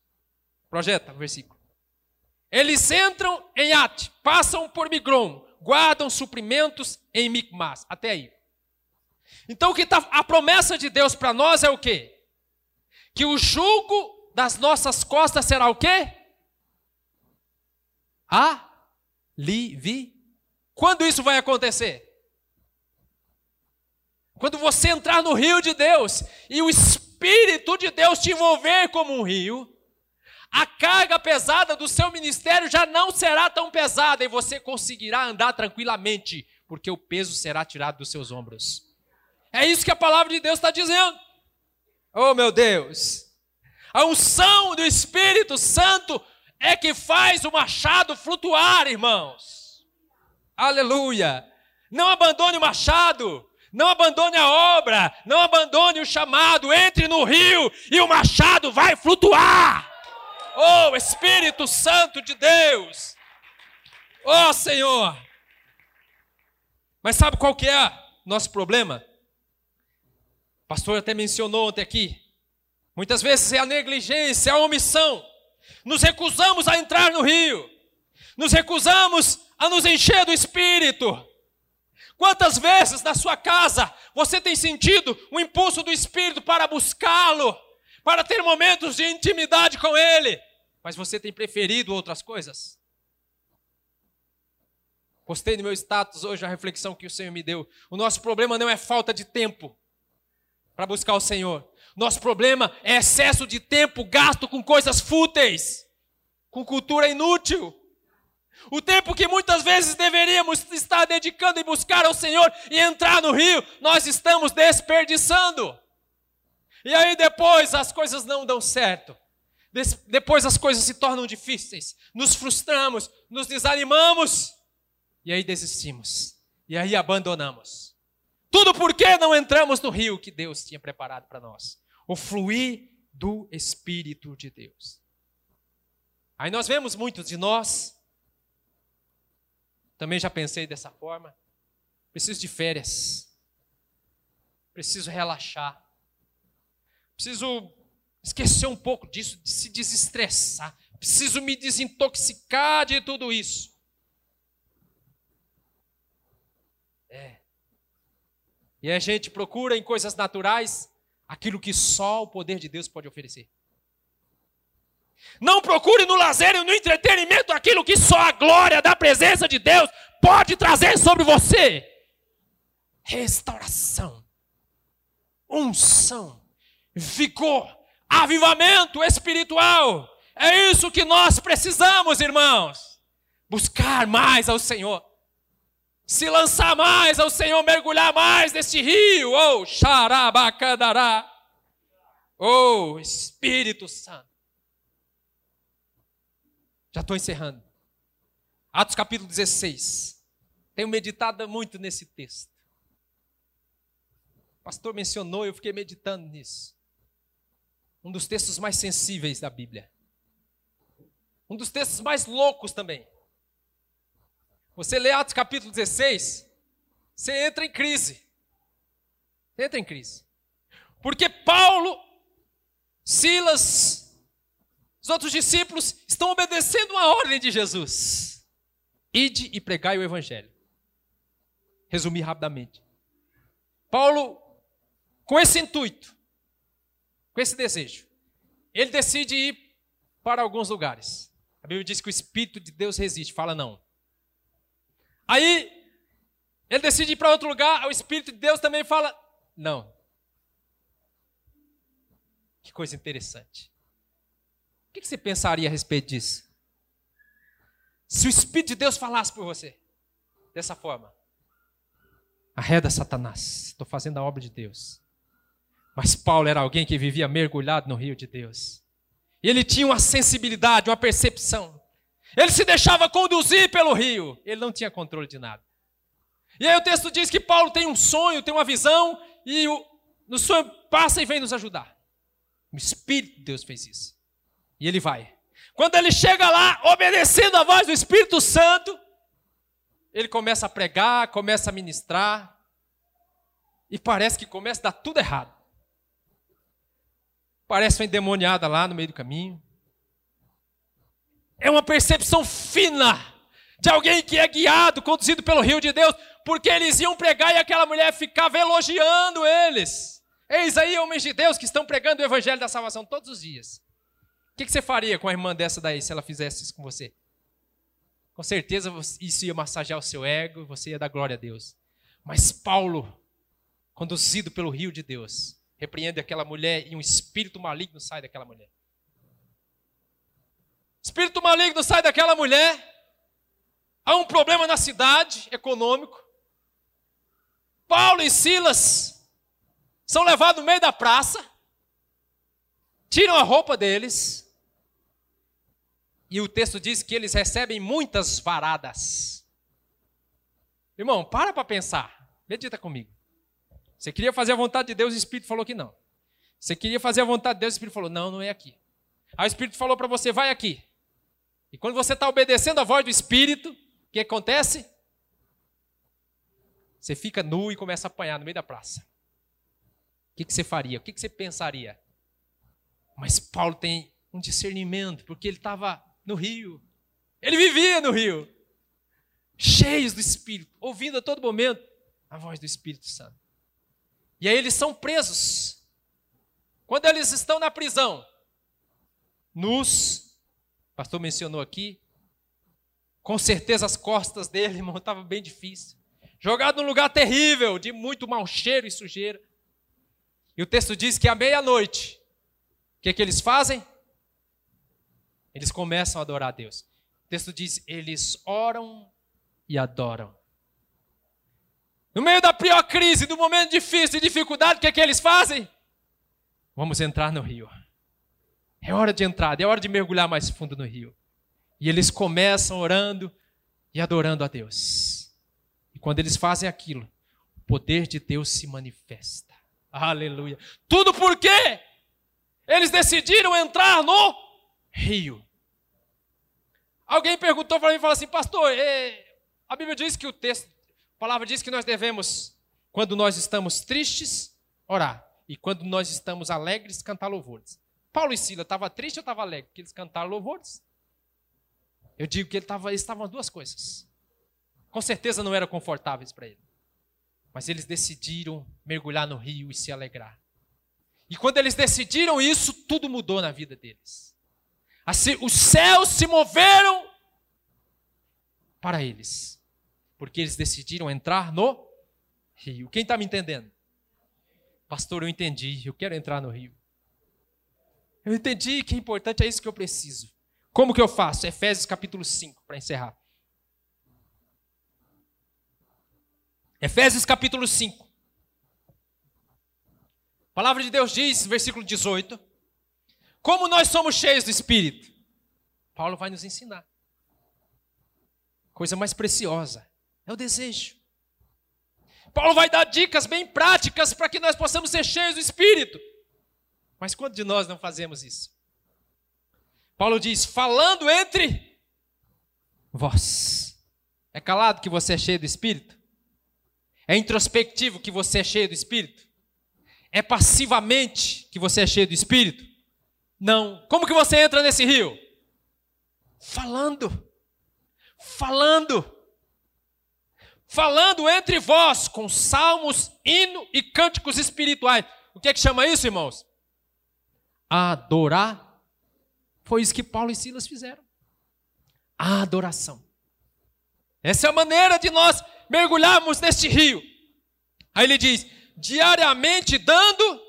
Projeta, versículo. Eles entram em At, passam por Migron, guardam suprimentos em Micmas. Até aí. Então o que tá, a promessa de Deus para nós é o quê? Que o jugo das nossas costas será o quê? Alivi. Quando isso vai acontecer? Quando você entrar no rio de Deus e o Espírito de Deus te envolver como um rio, a carga pesada do seu ministério já não será tão pesada e você conseguirá andar tranquilamente, porque o peso será tirado dos seus ombros. É isso que a palavra de Deus está dizendo. Oh, meu Deus! A unção do Espírito Santo é que faz o machado flutuar, irmãos. Aleluia! Não abandone o machado. Não abandone a obra, não abandone o chamado, entre no rio e o machado vai flutuar. Oh, Espírito Santo de Deus! Oh, Senhor! Mas sabe qual que é nosso problema? O pastor até mencionou ontem aqui. Muitas vezes é a negligência, é a omissão. Nos recusamos a entrar no rio. Nos recusamos a nos encher do Espírito. Quantas vezes na sua casa você tem sentido o impulso do Espírito para buscá-lo, para ter momentos de intimidade com Ele, mas você tem preferido outras coisas? Postei no meu status hoje a reflexão que o Senhor me deu. O nosso problema não é falta de tempo para buscar o Senhor. Nosso problema é excesso de tempo gasto com coisas fúteis, com cultura inútil. O tempo que muitas vezes deveríamos estar dedicando em buscar ao Senhor e entrar no rio, nós estamos desperdiçando. E aí depois as coisas não dão certo. Depois as coisas se tornam difíceis. Nos frustramos, nos desanimamos. E aí desistimos. E aí abandonamos. Tudo porque não entramos no rio que Deus tinha preparado para nós. O fluir do Espírito de Deus. Aí nós vemos muitos de nós também já pensei dessa forma. Preciso de férias. Preciso relaxar. Preciso esquecer um pouco disso, de se desestressar. Preciso me desintoxicar de tudo isso. É. E a gente procura em coisas naturais aquilo que só o poder de Deus pode oferecer. Não procure no lazer e no entretenimento aquilo que só a glória da presença de Deus pode trazer sobre você. Restauração, unção, vigor, avivamento espiritual. É isso que nós precisamos, irmãos. Buscar mais ao Senhor. Se lançar mais ao Senhor, mergulhar mais neste rio. Oh, xarabacandará. Oh, Espírito Santo. Já estou encerrando. Atos capítulo 16. Tenho meditado muito nesse texto. O pastor mencionou, eu fiquei meditando nisso. Um dos textos mais sensíveis da Bíblia. Um dos textos mais loucos também. Você lê Atos capítulo 16, você entra em crise. Você entra em crise. Porque Paulo, Silas, os outros discípulos estão obedecendo uma ordem de Jesus. Ide e pregai o evangelho. Resumir rapidamente. Paulo, com esse intuito, com esse desejo, ele decide ir para alguns lugares. A Bíblia diz que o Espírito de Deus resiste, fala não. Aí, ele decide ir para outro lugar, o Espírito de Deus também fala não. Que coisa interessante. O que você pensaria a respeito disso? Se o Espírito de Deus falasse por você dessa forma: arreda Satanás, estou fazendo a obra de Deus. Mas Paulo era alguém que vivia mergulhado no rio de Deus. E ele tinha uma sensibilidade, uma percepção. Ele se deixava conduzir pelo rio. Ele não tinha controle de nada. E aí o texto diz que Paulo tem um sonho, tem uma visão, e o, no sonho passa e vem nos ajudar. O Espírito de Deus fez isso. E ele vai. Quando ele chega lá, obedecendo a voz do Espírito Santo, ele começa a pregar, começa a ministrar, e parece que começa a dar tudo errado. Parece uma endemoniada lá no meio do caminho. É uma percepção fina de alguém que é guiado, conduzido pelo rio de Deus, porque eles iam pregar e aquela mulher ficava elogiando eles. Eis aí homens de Deus que estão pregando o evangelho da salvação todos os dias. O que você faria com a irmã dessa daí se ela fizesse isso com você? Com certeza isso ia massagear o seu ego, você ia dar glória a Deus. Mas Paulo, conduzido pelo rio de Deus, repreende aquela mulher e um espírito maligno sai daquela mulher. Espírito maligno sai daquela mulher. Há um problema na cidade econômico. Paulo e Silas são levados no meio da praça, tiram a roupa deles, e o texto diz que eles recebem muitas varadas. Irmão, para para pensar, medita comigo. Você queria fazer a vontade de Deus, o Espírito falou que não. Você queria fazer a vontade de Deus, o Espírito falou: não, não é aqui. Aí o Espírito falou para você: vai aqui. E quando você está obedecendo a voz do Espírito, o que acontece? Você fica nu e começa a apanhar no meio da praça. O que, que você faria? O que, que você pensaria? Mas Paulo tem um discernimento, porque ele estava no rio. Ele vivia no rio. Cheios do Espírito, ouvindo a todo momento a voz do Espírito Santo. E aí eles são presos. Quando eles estão na prisão, nus, o pastor mencionou aqui. Com certeza as costas dele, irmão, bem difícil. Jogado num lugar terrível, de muito mau cheiro e sujeira. E o texto diz que à meia-noite, o que, é que eles fazem? Eles começam a adorar a Deus. O texto diz: eles oram e adoram. No meio da pior crise, do momento difícil, de dificuldade, o que, é que eles fazem? Vamos entrar no rio. É hora de entrar, é hora de mergulhar mais fundo no rio. E eles começam orando e adorando a Deus. E quando eles fazem aquilo, o poder de Deus se manifesta. Aleluia. Tudo por quê? Eles decidiram entrar no rio. Alguém perguntou para mim e falou assim, pastor, é, a Bíblia diz que o texto, a palavra diz que nós devemos, quando nós estamos tristes, orar. E quando nós estamos alegres, cantar louvores. Paulo e Sila estavam tristes ou estavam alegres? Porque eles cantaram louvores. Eu digo que ele tava, eles estavam duas coisas. Com certeza não eram confortáveis para ele. Mas eles decidiram mergulhar no rio e se alegrar. E quando eles decidiram isso, tudo mudou na vida deles. Assim, os céus se moveram para eles. Porque eles decidiram entrar no rio. Quem está me entendendo? Pastor, eu entendi. Eu quero entrar no rio. Eu entendi que é importante, é isso que eu preciso. Como que eu faço? Efésios capítulo 5, para encerrar. Efésios capítulo 5. A palavra de Deus diz, versículo 18: Como nós somos cheios do Espírito. Paulo vai nos ensinar. Coisa mais preciosa é o desejo. Paulo vai dar dicas bem práticas para que nós possamos ser cheios do Espírito. Mas quantos de nós não fazemos isso? Paulo diz: falando entre vós. É calado que você é cheio do Espírito? É introspectivo que você é cheio do Espírito? É passivamente que você é cheio do Espírito? Não. Como que você entra nesse rio? Falando. Falando. Falando entre vós com salmos, hino e cânticos espirituais. O que é que chama isso, irmãos? Adorar. Foi isso que Paulo e Silas fizeram. A adoração. Essa é a maneira de nós mergulharmos neste rio. Aí ele diz: diariamente dando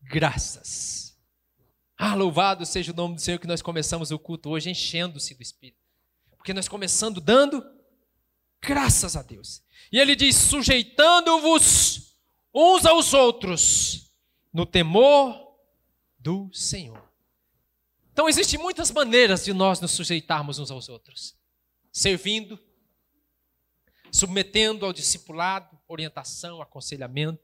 graças. Ah, louvado seja o nome do Senhor que nós começamos o culto hoje enchendo-se do Espírito. Porque nós começando dando graças a Deus. E ele diz: sujeitando-vos uns aos outros no temor do Senhor. Então existem muitas maneiras de nós nos sujeitarmos uns aos outros. Servindo, submetendo ao discipulado, orientação, aconselhamento.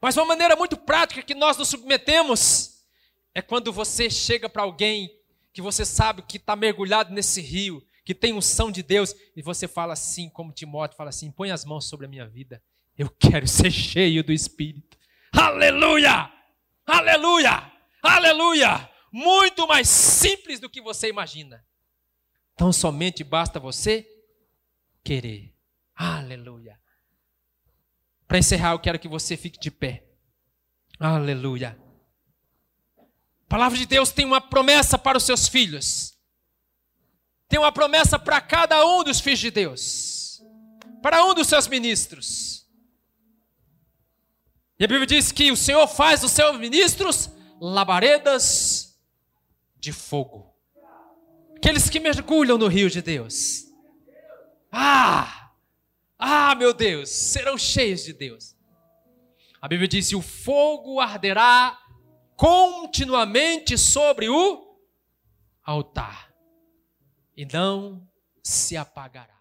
Mas uma maneira muito prática que nós nos submetemos é quando você chega para alguém que você sabe que está mergulhado nesse rio, que tem unção de Deus, e você fala assim, como Timóteo fala assim: põe as mãos sobre a minha vida, eu quero ser cheio do Espírito. Aleluia! Aleluia! Aleluia! Muito mais simples do que você imagina. Então somente basta você querer. Aleluia. Para encerrar, eu quero que você fique de pé. Aleluia. A palavra de Deus tem uma promessa para os seus filhos. Tem uma promessa para cada um dos filhos de Deus. Para um dos seus ministros. E a Bíblia diz que o Senhor faz dos seus ministros labaredas de fogo. Aqueles que mergulham no rio de Deus. Ah! Ah, meu Deus, serão cheios de Deus. A Bíblia diz: o fogo arderá continuamente sobre o altar e não se apagará.